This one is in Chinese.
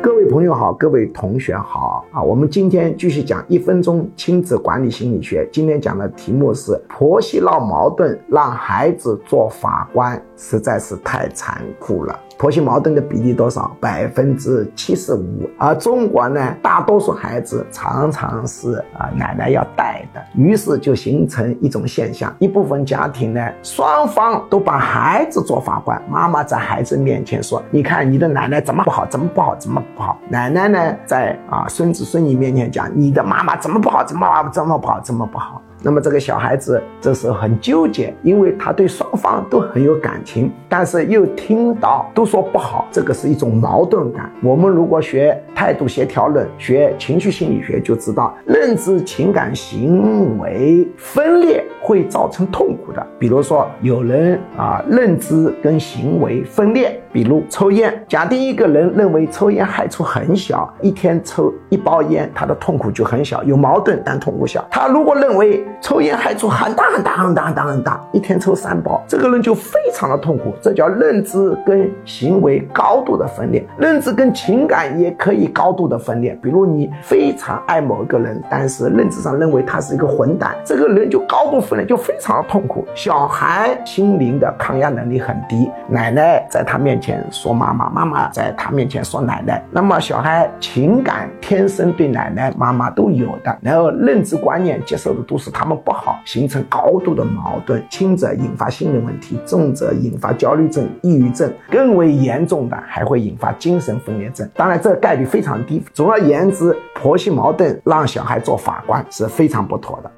各位朋友好，各位同学好啊！我们今天继续讲一分钟亲子管理心理学。今天讲的题目是婆媳闹矛盾，让孩子做法官，实在是太残酷了。婆媳矛盾的比例多少？百分之七十五。而中国呢，大多数孩子常常是啊奶奶要带的，于是就形成一种现象：一部分家庭呢，双方都把孩子做法官，妈妈在孩子面前说：“你看你的奶奶怎么不好，怎么不好，怎么不好。”奶奶呢，在啊孙子孙女面前讲：“你的妈妈怎么不好，怎么怎么不好，怎么不好。”那么这个小孩子这时候很纠结，因为他对双方都很有感情，但是又听到都说不好，这个是一种矛盾感。我们如果学态度协调论、学情绪心理学，就知道认知、情感、行为分裂会造成痛苦的。比如说，有人啊认知跟行为分裂，比如抽烟。假定一个人认为抽烟害处很小，一天抽一包烟，他的痛苦就很小，有矛盾但痛苦小。他如果认为抽烟害处很大很大很大很大很大，一天抽三包，这个人就非常的痛苦。这叫认知跟行为高度的分裂，认知跟情感也可以高度的分裂。比如你非常爱某一个人，但是认知上认为他是一个混蛋，这个人就高度分裂，就非常的痛苦。小孩心灵的抗压能力很低，奶奶在他面前说妈妈，妈妈在他面前说奶奶，那么小孩情感天生对奶奶妈妈都有的，然后认知观念接受的都是他。他们不好，形成高度的矛盾，轻者引发心理问题，重者引发焦虑症、抑郁症，更为严重的还会引发精神分裂症。当然，这个概率非常低。总而言之，婆媳矛盾让小孩做法官是非常不妥的。